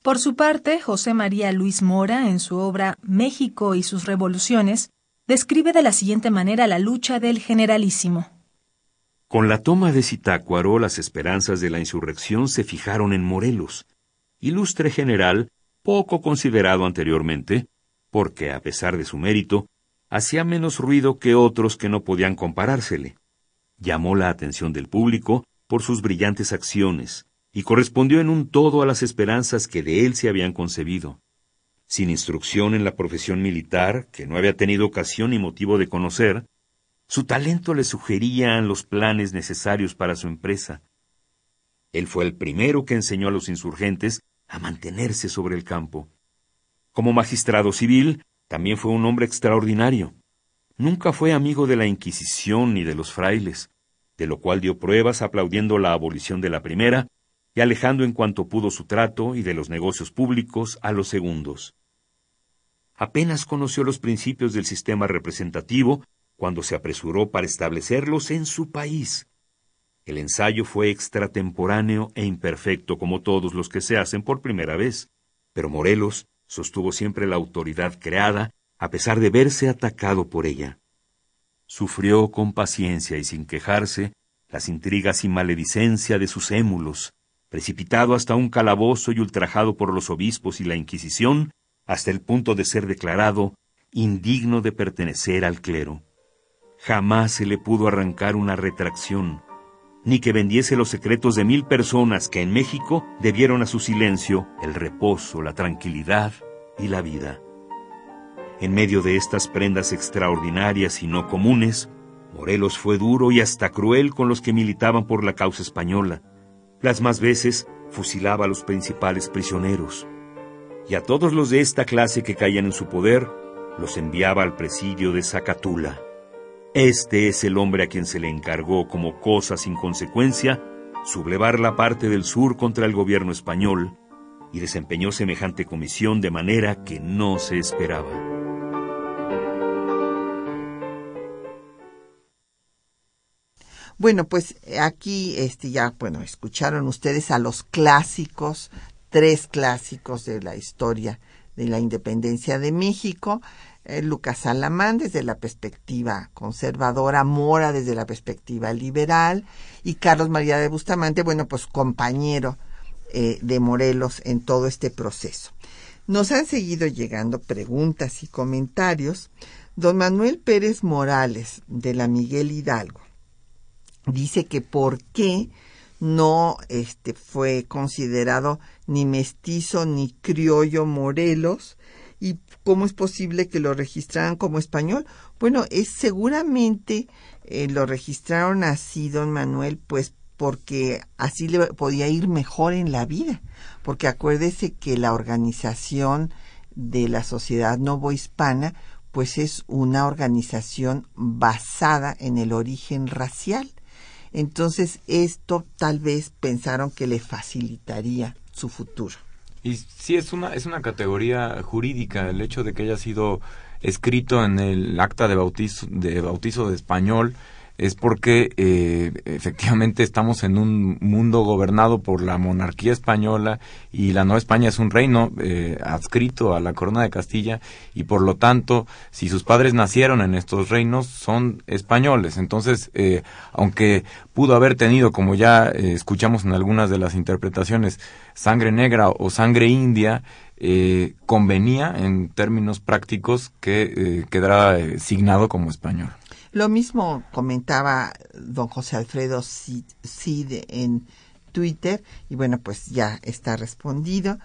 Por su parte, José María Luis Mora, en su obra México y sus revoluciones, describe de la siguiente manera la lucha del generalísimo. Con la toma de Zitácuaro, las esperanzas de la insurrección se fijaron en Morelos, ilustre general poco considerado anteriormente, porque, a pesar de su mérito, hacía menos ruido que otros que no podían comparársele. Llamó la atención del público por sus brillantes acciones, y correspondió en un todo a las esperanzas que de él se habían concebido. Sin instrucción en la profesión militar, que no había tenido ocasión ni motivo de conocer, su talento le sugería los planes necesarios para su empresa. Él fue el primero que enseñó a los insurgentes a mantenerse sobre el campo. Como magistrado civil, también fue un hombre extraordinario. Nunca fue amigo de la Inquisición ni de los frailes, de lo cual dio pruebas aplaudiendo la abolición de la primera y alejando en cuanto pudo su trato y de los negocios públicos a los segundos. Apenas conoció los principios del sistema representativo cuando se apresuró para establecerlos en su país, el ensayo fue extratemporáneo e imperfecto como todos los que se hacen por primera vez, pero Morelos sostuvo siempre la autoridad creada a pesar de verse atacado por ella. Sufrió con paciencia y sin quejarse las intrigas y maledicencia de sus émulos, precipitado hasta un calabozo y ultrajado por los obispos y la Inquisición, hasta el punto de ser declarado indigno de pertenecer al clero. Jamás se le pudo arrancar una retracción, ni que vendiese los secretos de mil personas que en México debieron a su silencio el reposo, la tranquilidad y la vida. En medio de estas prendas extraordinarias y no comunes, Morelos fue duro y hasta cruel con los que militaban por la causa española. Las más veces fusilaba a los principales prisioneros. Y a todos los de esta clase que caían en su poder, los enviaba al presidio de Zacatula. Este es el hombre a quien se le encargó como cosa sin consecuencia sublevar la parte del sur contra el gobierno español y desempeñó semejante comisión de manera que no se esperaba. Bueno, pues aquí este ya bueno, escucharon ustedes a los clásicos, tres clásicos de la historia de la independencia de México. Eh, Lucas Alamán desde la perspectiva conservadora, Mora desde la perspectiva liberal y Carlos María de Bustamante, bueno, pues compañero eh, de Morelos en todo este proceso. Nos han seguido llegando preguntas y comentarios. Don Manuel Pérez Morales, de la Miguel Hidalgo, dice que por qué no este, fue considerado ni mestizo ni criollo Morelos y cómo es posible que lo registraran como español. Bueno, es seguramente eh, lo registraron así, don Manuel, pues porque así le podía ir mejor en la vida, porque acuérdese que la organización de la sociedad novohispana pues es una organización basada en el origen racial. Entonces esto tal vez pensaron que le facilitaría su futuro. Y sí es una es una categoría jurídica el hecho de que haya sido escrito en el acta de bautizo de bautizo de español es porque eh, efectivamente estamos en un mundo gobernado por la monarquía española y la Nueva España es un reino eh, adscrito a la corona de Castilla y por lo tanto si sus padres nacieron en estos reinos son españoles entonces eh, aunque pudo haber tenido como ya eh, escuchamos en algunas de las interpretaciones sangre negra o sangre india eh, convenía en términos prácticos que quedara eh, signado como español. Lo mismo comentaba don José Alfredo Cid en Twitter y bueno, pues ya está respondido.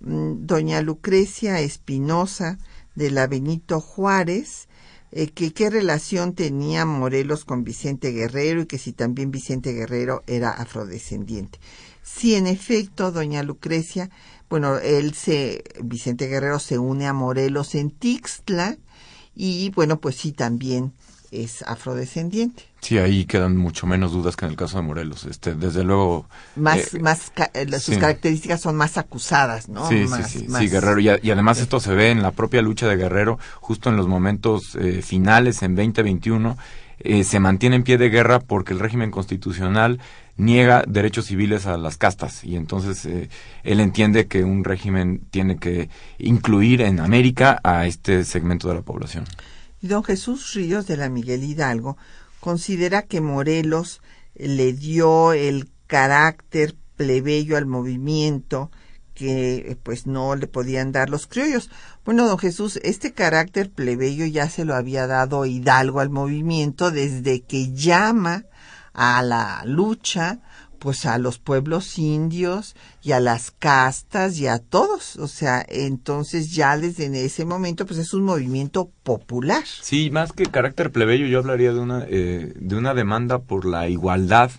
Mm, doña Lucrecia Espinosa de la Benito Juárez, eh, que qué relación tenía Morelos con Vicente Guerrero y que si también Vicente Guerrero era afrodescendiente. Sí, en efecto, doña Lucrecia, bueno, él se, Vicente Guerrero se une a Morelos en Tixtla y bueno, pues sí, también es afrodescendiente. Sí, ahí quedan mucho menos dudas que en el caso de Morelos. Este, desde luego. Más, eh, más, eh, sus sí. características son más acusadas, ¿no? Sí, más, sí, sí, más- sí, Guerrero. Y, a- y además esto se ve en la propia lucha de Guerrero, justo en los momentos eh, finales, en 2021, eh, se mantiene en pie de guerra porque el régimen constitucional niega derechos civiles a las castas. Y entonces eh, él entiende que un régimen tiene que incluir en América a este segmento de la población. Y don Jesús Ríos de la Miguel Hidalgo considera que Morelos le dio el carácter plebeyo al movimiento que eh, pues no le podían dar los criollos. Bueno, don Jesús, este carácter plebeyo ya se lo había dado Hidalgo al movimiento desde que llama a la lucha pues a los pueblos indios y a las castas y a todos. O sea, entonces ya desde ese momento pues es un movimiento popular. Sí, más que carácter plebeyo, yo hablaría de una, eh, de una demanda por la igualdad,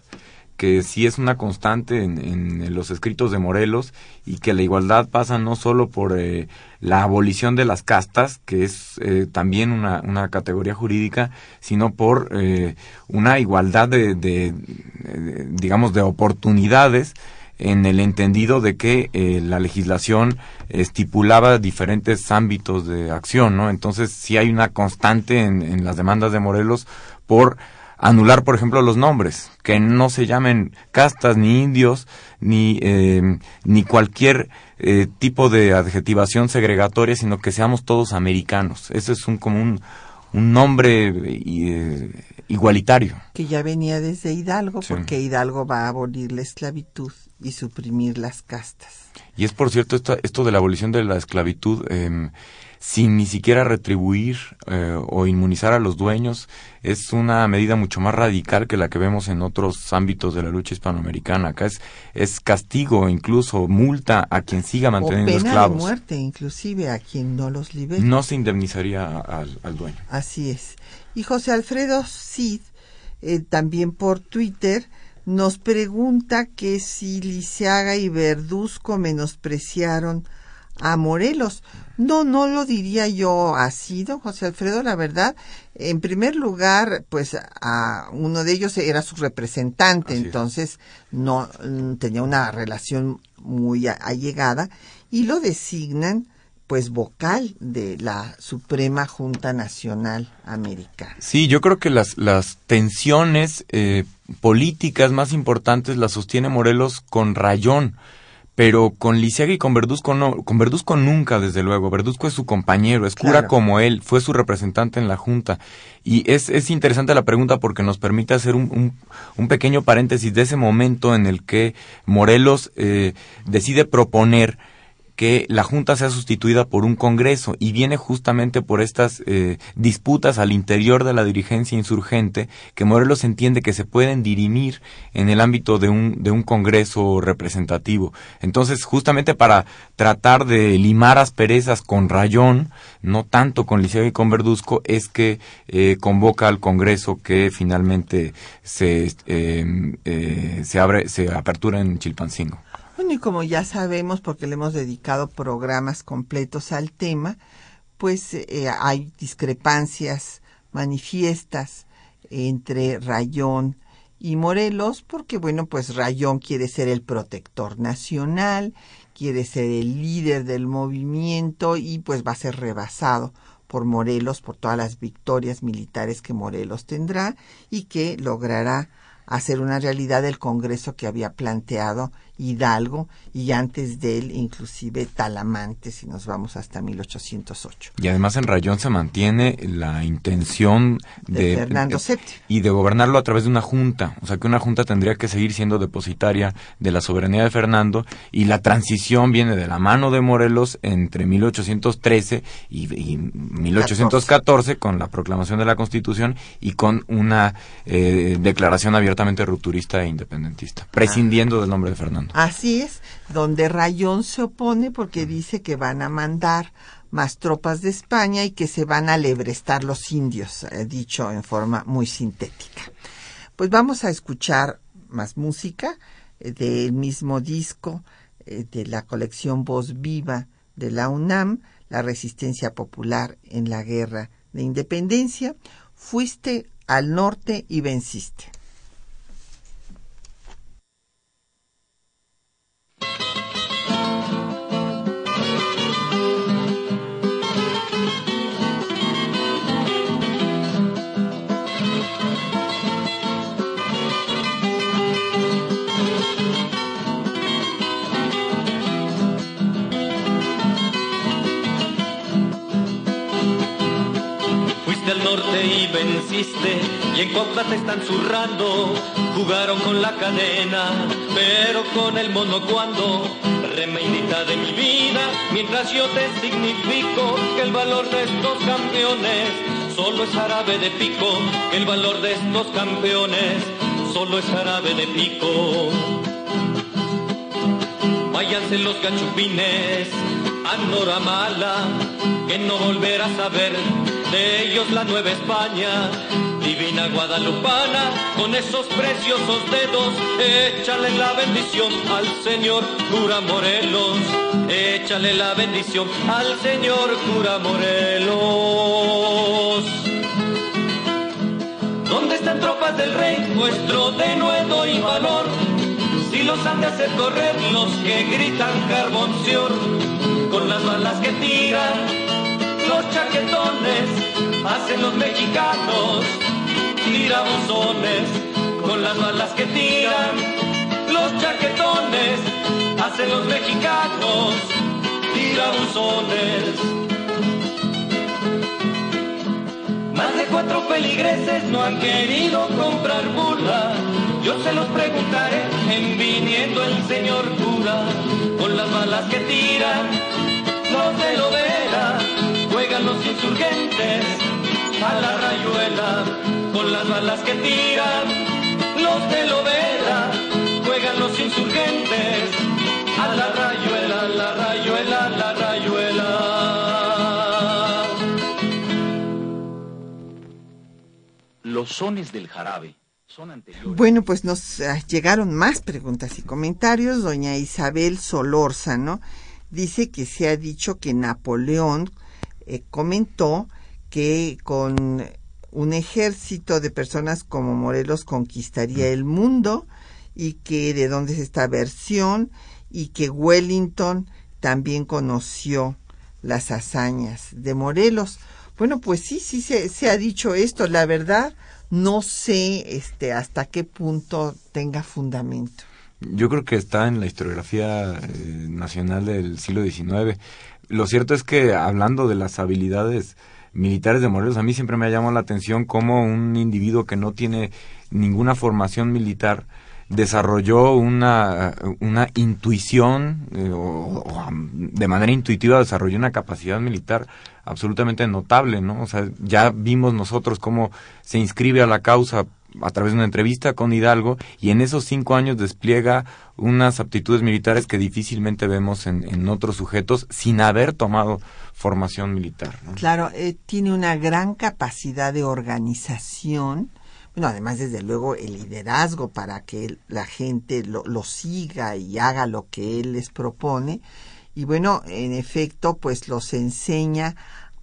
que sí es una constante en, los escritos de Morelos, y que la igualdad pasa no solo por eh, la abolición de las castas, que es eh, también una, una categoría jurídica, sino por eh, una igualdad de, de, de, digamos, de oportunidades en el entendido de que eh, la legislación estipulaba diferentes ámbitos de acción, ¿no? Entonces sí hay una constante en las demandas de Morelos por anular, por ejemplo, los nombres, que no se llamen castas ni indios ni eh, ni cualquier eh, tipo de adjetivación segregatoria, sino que seamos todos americanos. Ese es un como un, un nombre eh, igualitario. Que ya venía desde Hidalgo, Sí. porque Hidalgo va a abolir la esclavitud y suprimir las castas. Y es, por cierto, esto, esto de la abolición de la esclavitud, eh, sin ni siquiera retribuir eh, o inmunizar a los dueños, es una medida mucho más radical que la que vemos en otros ámbitos de la lucha hispanoamericana. Acá es, es castigo, incluso multa a quien siga O manteniendo pena de esclavos. muerte, inclusive a quien no los libere. No se indemnizaría al, al dueño. Así es. Y José Alfredo Cid, eh, también por Twitter, nos pregunta que si Lisiaga y Verduzco menospreciaron a Morelos. No, no lo diría yo así, don José Alfredo, la verdad. En primer lugar, pues a uno de ellos era su representante, Así es. entonces no mm, tenía una relación muy allegada y lo designan pues vocal de la Suprema Junta Nacional Americana. Sí, yo creo que las, las tensiones eh, políticas más importantes las sostiene Morelos con Rayón, pero con Lisiaga y con Verduzco no, con Verduzco nunca, desde luego. Verduzco es su compañero, es cura Claro. como él, fue su representante en la Junta. Y es, es interesante la pregunta porque nos permite hacer un, un, un pequeño paréntesis de ese momento en el que Morelos eh, decide proponer que la Junta sea sustituida por un Congreso y viene justamente por estas eh, disputas al interior de la dirigencia insurgente que Morelos entiende que se pueden dirimir en el ámbito de un, de un Congreso representativo. Entonces, justamente para tratar de limar asperezas con Rayón, no tanto con Liceo y con Verduzco, es que eh, convoca al Congreso que finalmente se, eh, se abre, se apertura en Chilpancingo. Bueno, y como ya sabemos, porque le hemos dedicado programas completos al tema, pues eh, hay discrepancias manifiestas entre Rayón y Morelos, porque bueno, pues Rayón quiere ser el protector nacional, quiere ser el líder del movimiento y pues va a ser rebasado por Morelos por todas las victorias militares que Morelos tendrá y que logrará hacer una realidad el Congreso que había planteado Hidalgo y antes de él inclusive Talamante si nos vamos hasta 1808. Y además en Rayón se mantiene la intención De de, Fernando VII. y de gobernarlo a través de una junta, o sea que una junta tendría que seguir siendo depositaria de la soberanía de Fernando y la transición viene de la mano de Morelos entre 1813 y, y 1814 con la proclamación de la Constitución y con una eh, declaración abiertamente rupturista e independentista, prescindiendo del nombre de Fernando. Así es, donde Rayón se opone porque dice que van a mandar más tropas de España y que se van a lebrestar los indios, eh, dicho en forma muy sintética. Pues vamos a escuchar más música eh, del mismo disco eh, de la colección Voz Viva de la UNAM, La Resistencia Popular en la Guerra de Independencia. Fuiste al norte y venciste. Y en Cuautla te están zurrando. Jugaron con la cadena, pero con el mono cuando. Remeinita de mi vida, mientras yo te significo que el valor de estos campeones solo es árabe de pico. El valor de estos campeones solo es árabe de pico. Váyanse los cachupines a Noramala, que no volverás a ver de ellos la Nueva España. Divina Guadalupana, con esos preciosos dedos, échale la bendición al señor cura Morelos. Échale la bendición al señor cura Morelos. ¿Dónde están tropas del rey, nuestro denuedo y valor? Si los han de hacer correr los que gritan carbonción, con las balas que tiran, los chaquetones, hacen los mexicanos, tirabuzones, con las balas que tiran, los chaquetones, hacen los mexicanos, tirabuzones. Más de cuatro feligreses no han querido comprar burla. Yo se los preguntaré en viniendo el señor cura. Con las balas que tiran, los de Lovera, juegan los insurgentes a la rayuela. Con las balas que tiran, los de Lovera, juegan los insurgentes a la rayuela, la rayuela, la rayuela. Los sones del jarabe. Bueno, pues nos eh, llegaron más preguntas y comentarios. Doña Isabel Solórzano dice que se ha dicho que Napoleón eh, comentó que con un ejército de personas como Morelos conquistaría el mundo y que de dónde es esta versión y que Wellington también conoció las hazañas de Morelos. Bueno, pues sí, sí se, se ha dicho esto. La verdad, no sé este, hasta qué punto tenga fundamento. Yo creo que está en la historiografía eh, nacional del siglo XIX. Lo cierto es que hablando de las habilidades militares de Morelos, a mí siempre me ha llamado la atención cómo un individuo que no tiene ninguna formación militar desarrolló una, una intuición eh, o, de manera intuitiva desarrolló una capacidad militar absolutamente notable, ¿no? O sea, ya vimos nosotros cómo se inscribe a la causa a través de una entrevista con Hidalgo y en esos cinco años despliega unas aptitudes militares que difícilmente vemos en, otros sujetos sin haber tomado formación militar. Claro, eh, tiene una gran capacidad de organización, bueno, además desde luego el liderazgo para que la gente lo, lo siga y haga lo que él les propone. Y bueno, en efecto, pues los enseña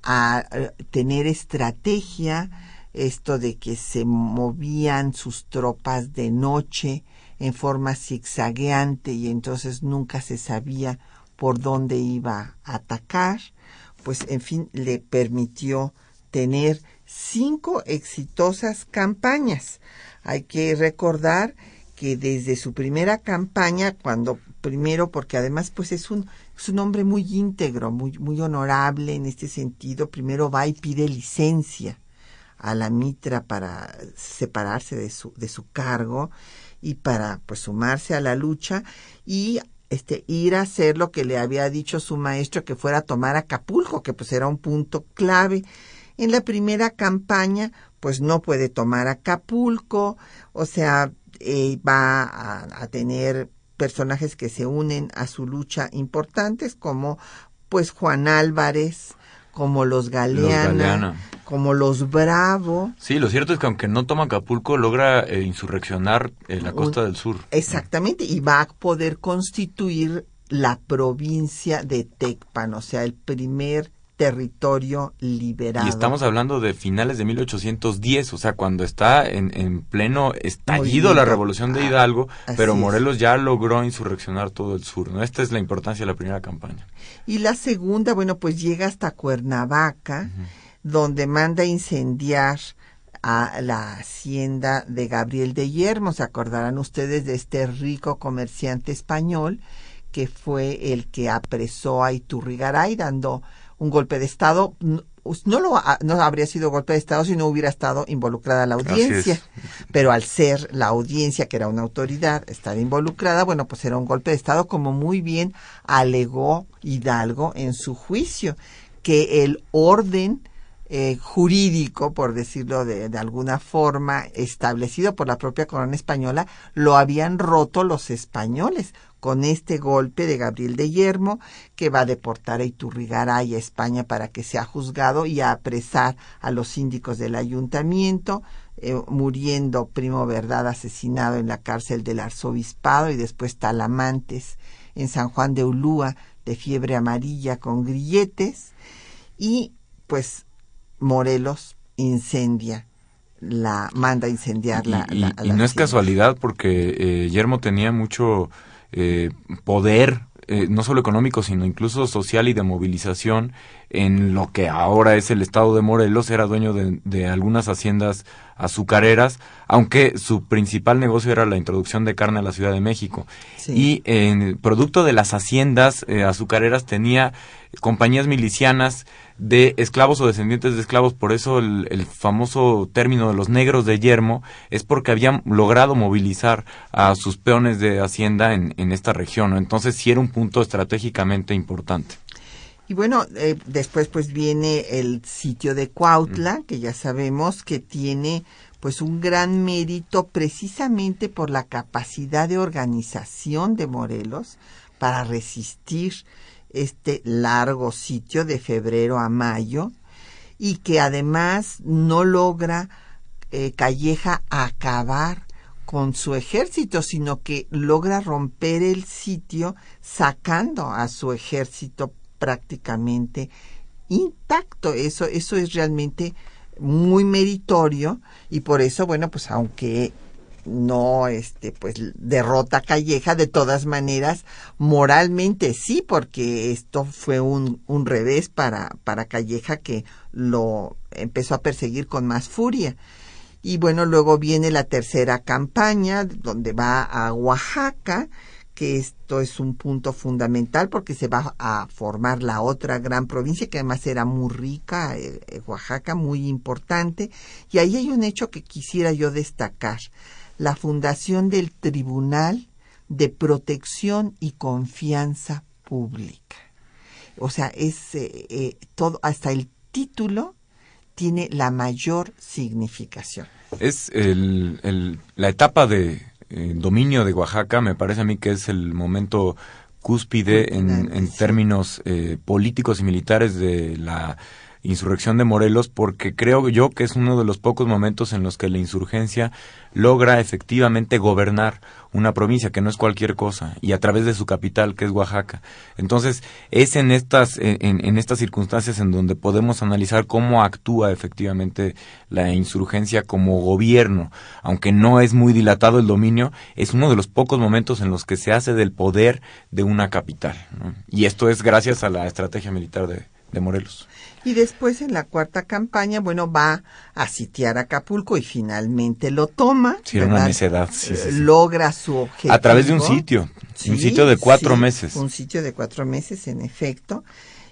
a eh, tener estrategia, esto de que se movían sus tropas de noche en forma zigzagueante y entonces nunca se sabía por dónde iba a atacar, pues en fin le permitió tener cinco exitosas campañas. Hay que recordar que desde su primera campaña, cuando primero, porque además pues es un, es un hombre muy íntegro, muy, muy honorable en este sentido, primero va y pide licencia a la mitra para separarse de su, de su cargo y para pues sumarse a la lucha y este ir a hacer lo que le había dicho su maestro que fuera a tomar Acapulco, que pues era un punto clave. En la primera campaña, pues no puede tomar Acapulco, o sea, eh, va a, a, tener personajes que se unen a su lucha importantes, como pues Juan Álvarez, como los Galeana, como los Bravo. Sí, lo cierto es que aunque no toma Acapulco, logra eh, insurreccionar en la costa del sur. Exactamente, y va a poder constituir la provincia de Tecpan, o sea, el primer territorio liberado. Y estamos hablando de finales de 1810, o sea, cuando está en, en pleno estallido la revolución de Hidalgo, ah, pero Morelos es. ya logró insurreccionar todo el sur, ¿no? Esta es la importancia de la primera campaña. Y la segunda, bueno, pues llega hasta Cuernavaca, uh -huh. donde manda incendiar a la hacienda de Gabriel de Yermo. Se acordarán ustedes de este rico comerciante español que fue el que apresó a Iturrigaray dando un golpe de Estado. No, lo, no habría sido golpe de Estado si no hubiera estado involucrada la audiencia. Pero al ser la audiencia, que era una autoridad, estar involucrada, bueno, pues era un golpe de Estado, como muy bien alegó Hidalgo en su juicio, que el orden eh, jurídico, por decirlo de, alguna forma, establecido por la propia corona española, lo habían roto los españoles con este golpe de Gabriel de Yermo, que va a deportar a Iturrigaray a España para que sea juzgado y a apresar a los síndicos del ayuntamiento, eh, muriendo Primo Verdad asesinado en la cárcel del arzobispado y después Talamantes en San Juan de Ulúa de fiebre amarilla con grilletes. Y pues Morelos incendia la manda a incendiar la, y, la, y no es casualidad porque eh, Yermo tenía mucho eh, poder eh, no solo económico, sino incluso social y de movilización en lo que ahora es el estado de Morelos, era dueño de, de, algunas haciendas azucareras, aunque su principal negocio era la introducción de carne a la Ciudad de México. Sí. Y en producto de las haciendas eh, azucareras tenía compañías milicianas de esclavos o descendientes de esclavos, por eso el, el, famoso término de los negros de yermo es porque habían logrado movilizar a sus peones de hacienda en, en esta región, ¿no? entonces sí era un punto estratégicamente importante. Y bueno, eh, después pues viene el sitio de Cuautla, mm. que ya sabemos que tiene pues un gran mérito precisamente por la capacidad de organización de Morelos para resistir este largo sitio de febrero a mayo y que además no logra eh, Calleja acabar con su ejército, sino que logra romper el sitio sacando a su ejército prácticamente intacto. Eso, eso es realmente muy meritorio y por eso, bueno, pues aunque no este pues derrota Calleja de todas maneras moralmente sí porque esto fue un, un revés para para Calleja que lo empezó a perseguir con más furia Y bueno, luego viene la tercera campaña, donde va a Oaxaca, que esto es un punto fundamental porque se va a formar la otra gran provincia que además era muy rica, eh, eh, Oaxaca, muy importante. Y ahí hay un hecho que quisiera yo destacar, la fundación del Tribunal de Protección y Confianza Pública. O sea, es eh, todo, hasta el título tiene la mayor significación. Es el, la etapa de dominio de Oaxaca, me parece a mí que es el momento cúspide en, en términos eh, políticos y militares de la insurrección de Morelos porque creo yo que es uno de los pocos momentos en los que la insurgencia logra efectivamente gobernar una provincia que no es cualquier cosa y a través de su capital que es Oaxaca. Entonces es en estas en, en estas circunstancias en donde podemos analizar cómo actúa efectivamente la insurgencia como gobierno, aunque no es muy dilatado el dominio, es uno de los pocos momentos en los que se hace del poder de una capital. Y esto es gracias a la estrategia militar de, de Morelos. Y después en la cuarta campaña, bueno, va a sitiar Acapulco y finalmente lo toma. Sí, una necedad. Eh, logra su objetivo. A través de un sitio, un sitio de cuatro meses. Un sitio de cuatro meses, en efecto.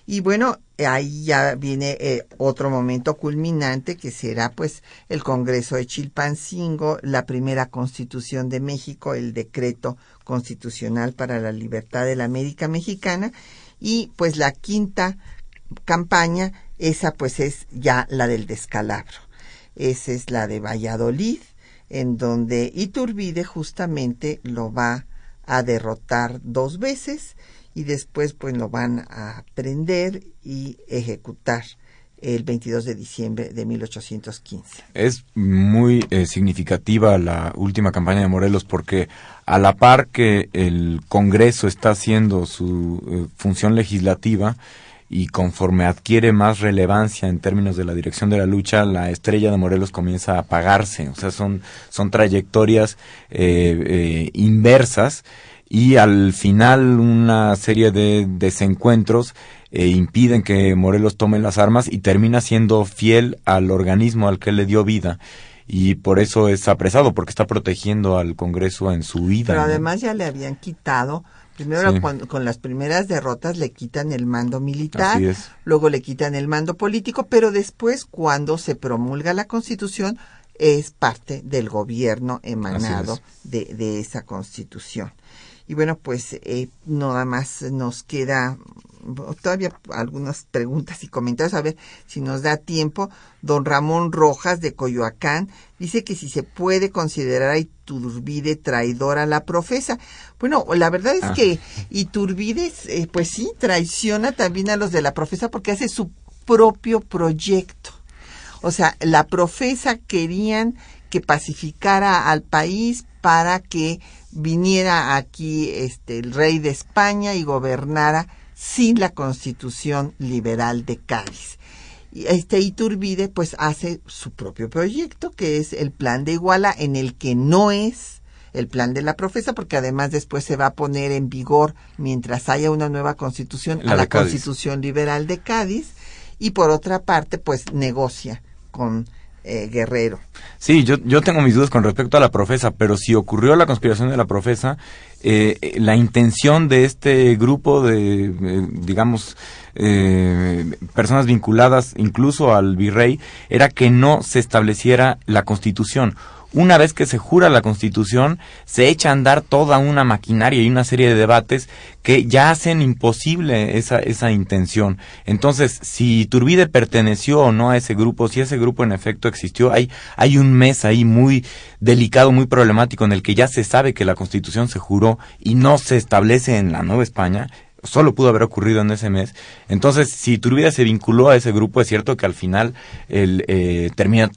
Y bueno, ahí ya viene eh, otro momento culminante que será pues el Congreso de Chilpancingo, la primera constitución de México, el decreto constitucional para la libertad de la América Mexicana y pues la quinta campaña, esa pues es ya la del descalabro. Esa es la de Valladolid, en donde Iturbide justamente lo va a derrotar dos veces y después pues lo van a prender y ejecutar el 22 de diciembre de 1815. Es muy eh, significativa la última campaña de Morelos porque a la par que el Congreso está haciendo su eh, función legislativa, y conforme adquiere más relevancia en términos de la dirección de la lucha, la estrella de Morelos comienza a apagarse. O sea, son, son trayectorias eh, eh, inversas y al final una serie de desencuentros eh, impiden que Morelos tome las armas y termina siendo fiel al organismo al que le dio vida y por eso es apresado porque está protegiendo al Congreso en su vida. Pero además ya le habían quitado Primero cuando, con las primeras derrotas le quitan el mando militar, luego le quitan el mando político, pero después cuando se promulga la constitución es parte del gobierno emanado de, de, esa constitución. Y bueno, pues eh, nada más nos queda todavía algunas preguntas y comentarios, a ver si nos da tiempo. Don Ramón Rojas de Coyoacán dice que si se puede considerar a Iturbide traidor a la profesa. Bueno, la verdad es ah. que Iturbide, eh, pues sí, traiciona también a los de la profesa porque hace su propio proyecto. O sea, la profesa querían que pacificara al país para que viniera aquí este el rey de España y gobernara sin la constitución liberal de Cádiz. Y este Iturbide pues hace su propio proyecto, que es el plan de Iguala, en el que no es el plan de la profesa, porque además después se va a poner en vigor, mientras haya una nueva constitución, a la constitución liberal de Cádiz, y por otra parte pues negocia con eh, Guerrero. Sí, yo, yo tengo mis dudas con respecto a la profesa, pero si ocurrió la conspiración de la profesa, eh, eh, la intención de este grupo de, digamos, personas vinculadas incluso al virrey era que no se estableciera la constitución una vez que se jura la Constitución, se echa a andar toda una maquinaria y una serie de debates que ya hacen imposible esa, esa intención. Entonces, si Turbide perteneció o no a ese grupo, si ese grupo en efecto existió, hay, hay un mes ahí muy delicado, muy problemático, en el que ya se sabe que la Constitución se juró y no se establece en la Nueva España, solo pudo haber ocurrido en ese mes. Entonces, si Turbide se vinculó a ese grupo, es cierto que al final él, eh, termina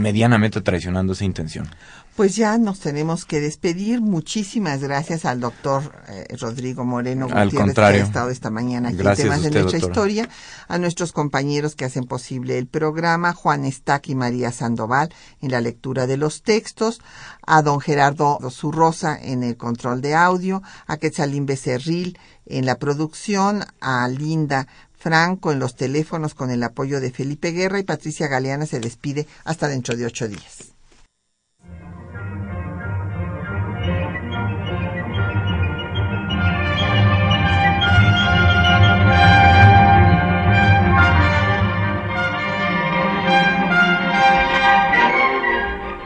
medianamente traicionando esa intención. Pues ya nos tenemos que despedir. Muchísimas gracias al doctor eh, Rodrigo Moreno al contrario. que ha estado esta mañana aquí en temas de nuestra historia, a nuestros compañeros que hacen posible el programa, Juan Estac y María Sandoval en la lectura de los textos, a don Gerardo Zurrosa en el control de audio, a Quetzalín Becerril en la producción, a Linda Franco en los teléfonos con el apoyo de Felipe Guerra y Patricia Galeana se despide hasta dentro de ocho días.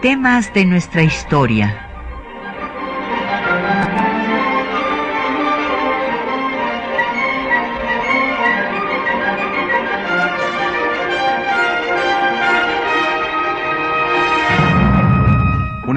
Temas de nuestra historia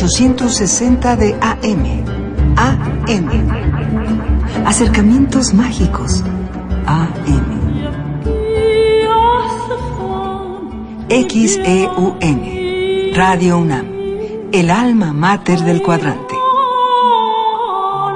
...860 de AM... AM... ...acercamientos mágicos... AM... XEUN... Radio UNAM... ...el alma mater del cuadrante...